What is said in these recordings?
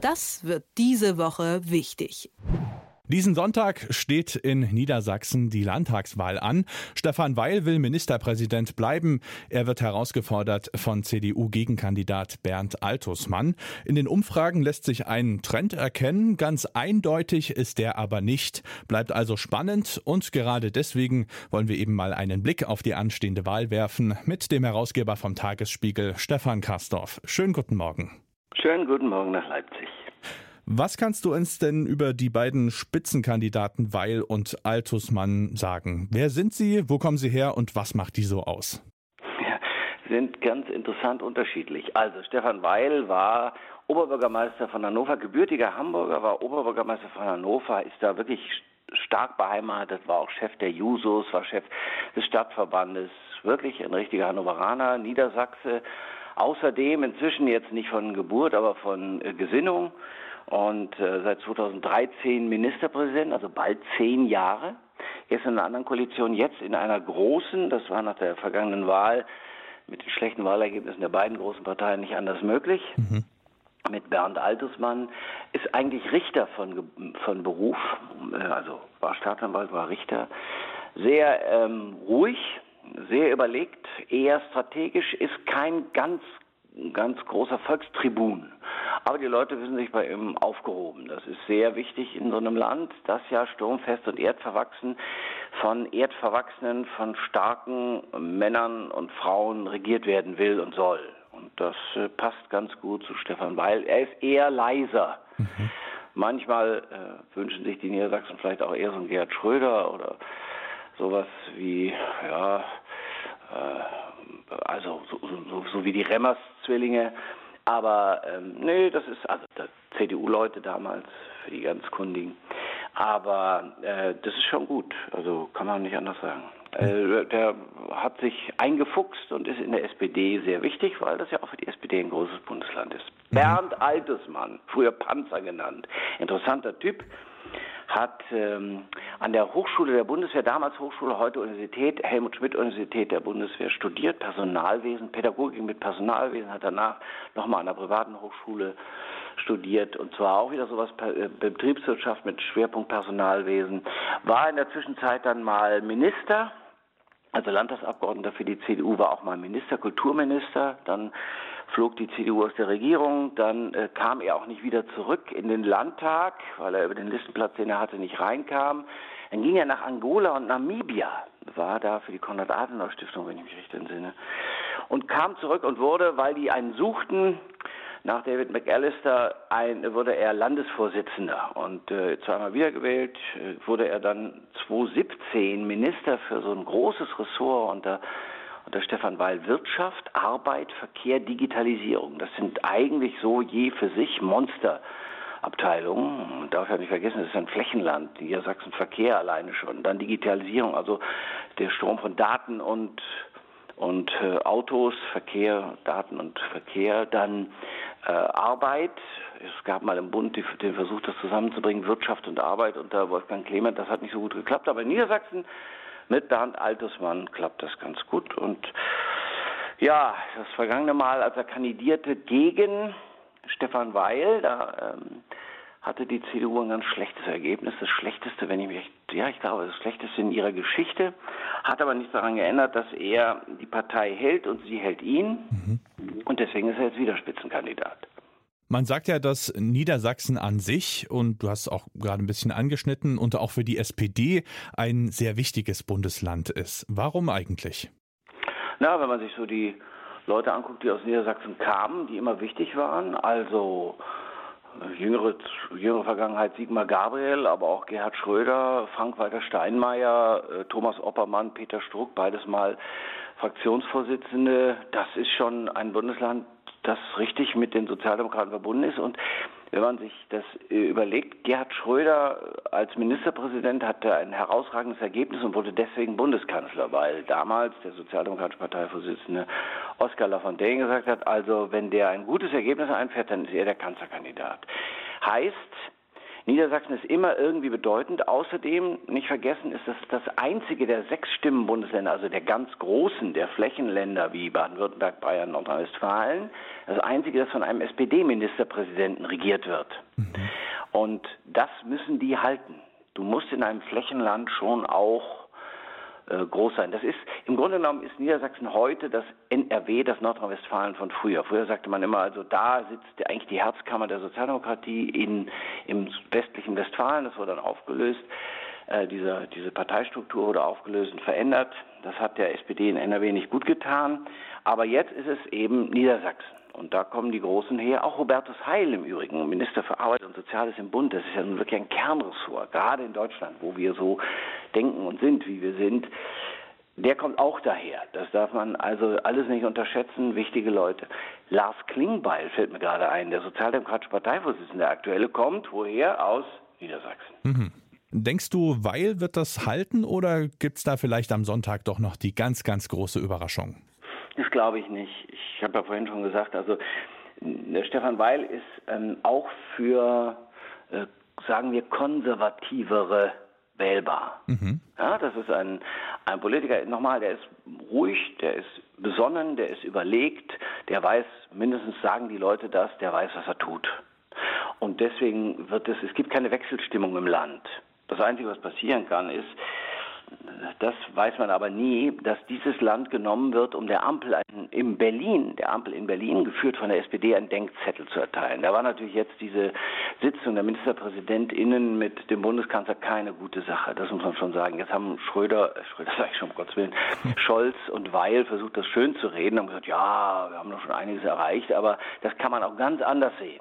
Das wird diese Woche wichtig. Diesen Sonntag steht in Niedersachsen die Landtagswahl an. Stefan Weil will Ministerpräsident bleiben. Er wird herausgefordert von CDU-Gegenkandidat Bernd Altusmann. In den Umfragen lässt sich ein Trend erkennen. Ganz eindeutig ist der aber nicht. Bleibt also spannend und gerade deswegen wollen wir eben mal einen Blick auf die anstehende Wahl werfen mit dem Herausgeber vom Tagesspiegel, Stefan Kastorf. Schönen guten Morgen. Schönen guten Morgen nach Leipzig. Was kannst du uns denn über die beiden Spitzenkandidaten Weil und Altusmann sagen? Wer sind sie, wo kommen sie her und was macht die so aus? Ja, sind ganz interessant unterschiedlich. Also Stefan Weil war Oberbürgermeister von Hannover, gebürtiger Hamburger, war Oberbürgermeister von Hannover, ist da wirklich stark beheimatet, war auch Chef der Jusos, war Chef des Stadtverbandes, wirklich ein richtiger Hannoveraner, Niedersachse. Außerdem inzwischen jetzt nicht von Geburt, aber von äh, Gesinnung und äh, seit 2013 Ministerpräsident, also bald zehn Jahre. Erst in einer anderen Koalition, jetzt in einer großen, das war nach der vergangenen Wahl mit den schlechten Wahlergebnissen der beiden großen Parteien nicht anders möglich. Mhm. Mit Bernd Altusmann ist eigentlich Richter von, von Beruf, äh, also war Staatsanwalt, war Richter, sehr ähm, ruhig, sehr überlegt, eher strategisch, ist kein ganz ganz großer Volkstribun. Aber die Leute wissen sich bei ihm aufgehoben. Das ist sehr wichtig in so einem Land, das ja sturmfest und erdverwachsen von erdverwachsenen, von starken Männern und Frauen regiert werden will und soll. Und das äh, passt ganz gut zu Stefan Weil. Er ist eher leiser. Mhm. Manchmal äh, wünschen sich die Niedersachsen vielleicht auch eher so einen Gerhard Schröder oder sowas wie, ja, äh, also so, so, so wie die Remmers-Zwillinge. Aber ähm, nee, das ist also CDU-Leute damals für die ganz Kundigen. Aber äh, das ist schon gut. Also kann man nicht anders sagen. Äh, der hat sich eingefuchst und ist in der SPD sehr wichtig, weil das ja auch für die SPD ein großes Bundesland ist. Mhm. Bernd Altesmann, früher Panzer genannt, interessanter Typ, hat ähm, an der Hochschule der Bundeswehr, damals Hochschule, heute Universität, Helmut Schmidt Universität der Bundeswehr studiert, Personalwesen, Pädagogik mit Personalwesen, hat danach nochmal an der privaten Hochschule studiert und zwar auch wieder sowas äh, Betriebswirtschaft mit Schwerpunkt Personalwesen, war in der Zwischenzeit dann mal Minister also Landtagsabgeordneter für die CDU war auch mal Minister, Kulturminister, dann flog die CDU aus der Regierung, dann äh, kam er auch nicht wieder zurück in den Landtag, weil er über den Listenplatz, den er hatte, nicht reinkam. Dann ging er nach Angola und Namibia, war da für die Konrad-Adenauer-Stiftung, wenn ich mich richtig entsinne, und kam zurück und wurde, weil die einen suchten, nach David McAllister ein, wurde er Landesvorsitzender und äh, zweimal wiedergewählt, äh, wurde er dann 2017 Minister für so ein großes Ressort unter, unter Stefan Weil Wirtschaft, Arbeit, Verkehr, Digitalisierung. Das sind eigentlich so je für sich Monster. Abteilungen. Man darf ja nicht vergessen, das ist ein Flächenland, Niedersachsen Verkehr alleine schon. Dann Digitalisierung, also der Strom von Daten und und äh, Autos, Verkehr, Daten und Verkehr, dann äh, Arbeit. Es gab mal im Bund den Versuch, das zusammenzubringen, Wirtschaft und Arbeit unter Wolfgang Clement. Das hat nicht so gut geklappt, aber in Niedersachsen mit Bernd Altesmann klappt das ganz gut. Und ja, das vergangene Mal, als er kandidierte gegen Stefan Weil, da ähm, hatte die CDU ein ganz schlechtes Ergebnis, das schlechteste, wenn ich mich, ja, ich glaube, das schlechteste in ihrer Geschichte, hat aber nichts daran geändert, dass er die Partei hält und sie hält ihn mhm. und deswegen ist er jetzt wieder Spitzenkandidat. Man sagt ja, dass Niedersachsen an sich, und du hast auch gerade ein bisschen angeschnitten, und auch für die SPD ein sehr wichtiges Bundesland ist. Warum eigentlich? Na, wenn man sich so die Leute anguckt, die aus Niedersachsen kamen, die immer wichtig waren, also Jüngere, jüngere Vergangenheit Sigmar Gabriel, aber auch Gerhard Schröder, Frank-Walter Steinmeier, äh, Thomas Oppermann, Peter Struck, beides mal Fraktionsvorsitzende. Das ist schon ein Bundesland, das richtig mit den Sozialdemokraten verbunden ist. Und wenn man sich das äh, überlegt, Gerhard Schröder als Ministerpräsident hatte ein herausragendes Ergebnis und wurde deswegen Bundeskanzler, weil damals der sozialdemokratische Parteivorsitzende Oskar Lafontaine gesagt hat, also wenn der ein gutes Ergebnis einfährt, dann ist er der Kanzlerkandidat. Heißt, Niedersachsen ist immer irgendwie bedeutend. Außerdem, nicht vergessen, ist das das einzige der sechs Stimmenbundesländer, also der ganz großen, der Flächenländer wie Baden-Württemberg, Bayern, Nordrhein-Westfalen, das einzige, das von einem SPD-Ministerpräsidenten regiert wird. Mhm. Und das müssen die halten. Du musst in einem Flächenland schon auch äh, groß sein. Das ist im Grunde genommen ist Niedersachsen heute das NRW, das Nordrhein-Westfalen von früher. Früher sagte man immer, also da sitzt eigentlich die Herzkammer der Sozialdemokratie in, im westlichen Westfalen. Das wurde dann aufgelöst. Äh, diese, diese Parteistruktur wurde aufgelöst und verändert. Das hat der SPD in NRW nicht gut getan. Aber jetzt ist es eben Niedersachsen. Und da kommen die Großen her. Auch Hubertus Heil im Übrigen, Minister für Arbeit und Soziales im Bund. Das ist ja nun wirklich ein Kernressort, gerade in Deutschland, wo wir so denken und sind, wie wir sind. Der kommt auch daher. Das darf man also alles nicht unterschätzen. Wichtige Leute. Lars Klingbeil fällt mir gerade ein, der sozialdemokratische Parteivorsitzende, der aktuelle, kommt woher? Aus Niedersachsen. Mhm. Denkst du, Weil wird das halten oder gibt es da vielleicht am Sonntag doch noch die ganz, ganz große Überraschung? Das glaube ich nicht. Ich habe ja vorhin schon gesagt, also der Stefan Weil ist ähm, auch für, äh, sagen wir, konservativere wählbar. Mhm. Ja, das ist ein, ein Politiker, nochmal, der ist ruhig, der ist besonnen, der ist überlegt, der weiß, mindestens sagen die Leute das, der weiß, was er tut. Und deswegen wird es, es gibt keine Wechselstimmung im Land. Das Einzige, was passieren kann, ist, das weiß man aber nie, dass dieses Land genommen wird, um der Ampel in Berlin, der Ampel in Berlin, geführt von der SPD, einen Denkzettel zu erteilen. Da war natürlich jetzt diese Sitzung der MinisterpräsidentInnen mit dem Bundeskanzler keine gute Sache. Das muss man schon sagen. Jetzt haben Schröder, äh, Schröder sage ich schon, um Gottes Willen, Scholz und Weil versucht, das schön zu reden, haben gesagt, ja, wir haben doch schon einiges erreicht, aber das kann man auch ganz anders sehen.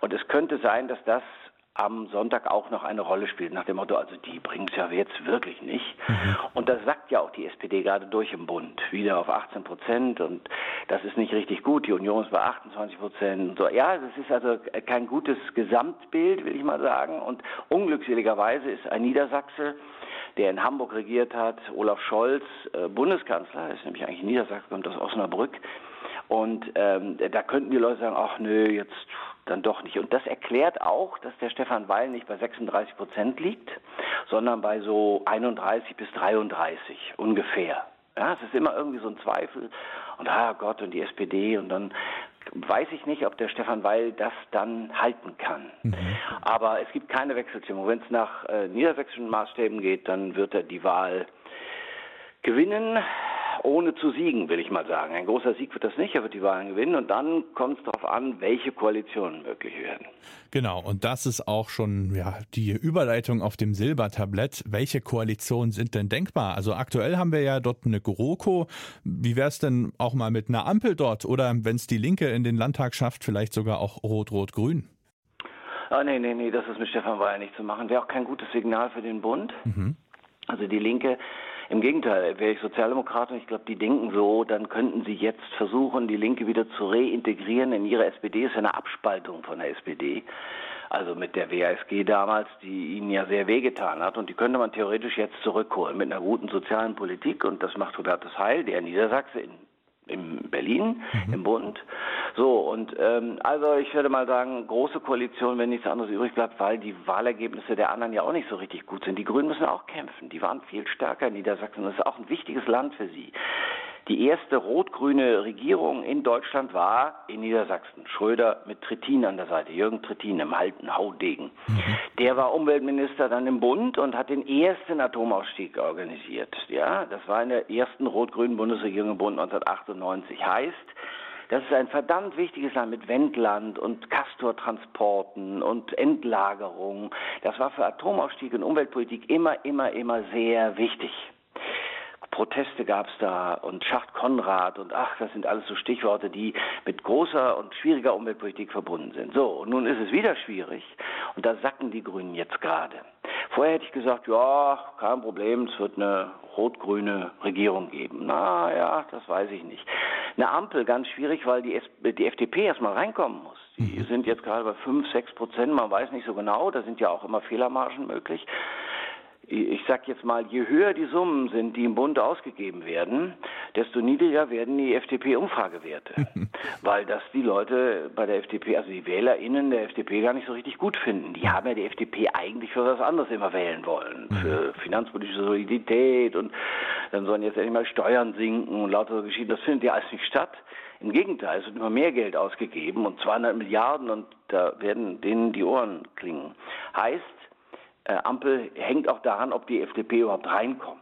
Und es könnte sein, dass das am Sonntag auch noch eine Rolle spielt, nach dem Motto, also die bringen es ja jetzt wirklich nicht. Mhm. Und das sagt ja auch die SPD gerade durch im Bund, wieder auf 18 Prozent und das ist nicht richtig gut. Die Union ist bei 28 Prozent. So, ja, das ist also kein gutes Gesamtbild, will ich mal sagen. Und unglückseligerweise ist ein Niedersachse, der in Hamburg regiert hat, Olaf Scholz, äh, Bundeskanzler, ist nämlich eigentlich Niedersachsen, kommt aus Osnabrück. Und ähm, da könnten die Leute sagen, ach nö, jetzt dann doch nicht. Und das erklärt auch, dass der Stefan Weil nicht bei 36 Prozent liegt, sondern bei so 31 bis 33 ungefähr. Ja, es ist immer irgendwie so ein Zweifel. Und ah Gott und die SPD und dann weiß ich nicht, ob der Stefan Weil das dann halten kann. Mhm. Aber es gibt keine Wechselstimmung. Wenn es nach äh, niedersächsischen Maßstäben geht, dann wird er die Wahl gewinnen ohne zu siegen, will ich mal sagen. Ein großer Sieg wird das nicht, er wird die Wahlen gewinnen und dann kommt es darauf an, welche Koalitionen möglich werden. Genau, und das ist auch schon ja, die Überleitung auf dem Silbertablett. Welche Koalitionen sind denn denkbar? Also aktuell haben wir ja dort eine GroKo. Wie wäre es denn auch mal mit einer Ampel dort oder wenn es die Linke in den Landtag schafft, vielleicht sogar auch Rot-Rot-Grün? Ah, nee, nee, nee, das ist mit Stefan Weil nicht zu machen. Wäre auch kein gutes Signal für den Bund. Mhm. Also die Linke im Gegenteil, wäre ich Sozialdemokrat und ich glaube, die denken so, dann könnten sie jetzt versuchen, die Linke wieder zu reintegrieren in ihre SPD. Das ist eine Abspaltung von der SPD. Also mit der WASG damals, die ihnen ja sehr wehgetan hat. Und die könnte man theoretisch jetzt zurückholen mit einer guten sozialen Politik. Und das macht Hubertus Heil, der Niedersachse in in Berlin, mhm. im Bund. So, und ähm, also ich würde mal sagen, große Koalition, wenn nichts anderes übrig bleibt, weil die Wahlergebnisse der anderen ja auch nicht so richtig gut sind. Die Grünen müssen auch kämpfen. Die waren viel stärker in Niedersachsen. Das ist auch ein wichtiges Land für sie. Die erste rot-grüne Regierung in Deutschland war in Niedersachsen. Schröder mit Trittin an der Seite, Jürgen Trittin im alten Haudegen. Mhm. Der war Umweltminister dann im Bund und hat den ersten Atomausstieg organisiert. Ja, das war in der ersten rot-grünen Bundesregierung im Bund 1998. Heißt, das ist ein verdammt wichtiges Land mit Wendland und Castortransporten und Endlagerung. Das war für Atomausstieg und Umweltpolitik immer, immer, immer sehr wichtig. Proteste gab es da und Schacht Konrad und ach, das sind alles so Stichworte, die mit großer und schwieriger Umweltpolitik verbunden sind. So, und nun ist es wieder schwierig und da sacken die Grünen jetzt gerade. Vorher hätte ich gesagt, ja, kein Problem, es wird eine rot-grüne Regierung geben. Na ja, das weiß ich nicht. Eine Ampel, ganz schwierig, weil die, die FDP erstmal reinkommen muss. Die mhm. sind jetzt gerade bei 5, 6 Prozent, man weiß nicht so genau, da sind ja auch immer Fehlermargen möglich ich sag jetzt mal, je höher die Summen sind, die im Bund ausgegeben werden, desto niedriger werden die FDP-Umfragewerte. Weil das die Leute bei der FDP, also die WählerInnen der FDP gar nicht so richtig gut finden. Die haben ja die FDP eigentlich für was anderes immer wählen wollen. Mhm. Für finanzpolitische Solidität und dann sollen jetzt endlich mal Steuern sinken und lauter so Geschichten. Das findet ja alles nicht statt. Im Gegenteil, es wird immer mehr Geld ausgegeben und 200 Milliarden und da werden denen die Ohren klingen. Heißt, äh, Ampel hängt auch daran, ob die FDP überhaupt reinkommt.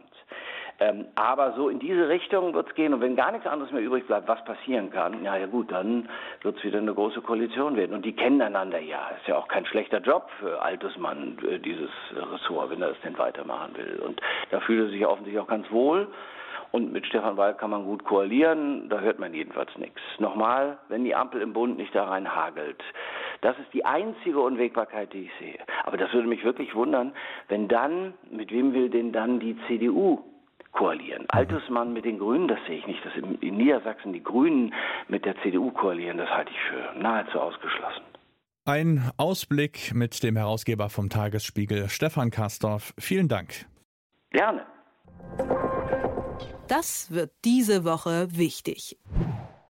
Ähm, aber so in diese Richtung wird es gehen. Und wenn gar nichts anderes mehr übrig bleibt, was passieren kann, ja, ja gut, dann wird es wieder eine große Koalition werden. Und die kennen einander ja. Ist ja auch kein schlechter Job für Altesmann, äh, dieses Ressort, wenn er es denn weitermachen will. Und da fühlt er sich offensichtlich auch ganz wohl. Und mit Stefan Weil kann man gut koalieren, da hört man jedenfalls nichts. Nochmal, wenn die Ampel im Bund nicht da rein hagelt, das ist die einzige Unwägbarkeit, die ich sehe. Aber das würde mich wirklich wundern, wenn dann, mit wem will denn dann die CDU koalieren? Mhm. Altersmann mit den Grünen, das sehe ich nicht. Dass in Niedersachsen die Grünen mit der CDU koalieren, das halte ich für nahezu ausgeschlossen. Ein Ausblick mit dem Herausgeber vom Tagesspiegel, Stefan Kastorf. Vielen Dank. Gerne. Das wird diese Woche wichtig.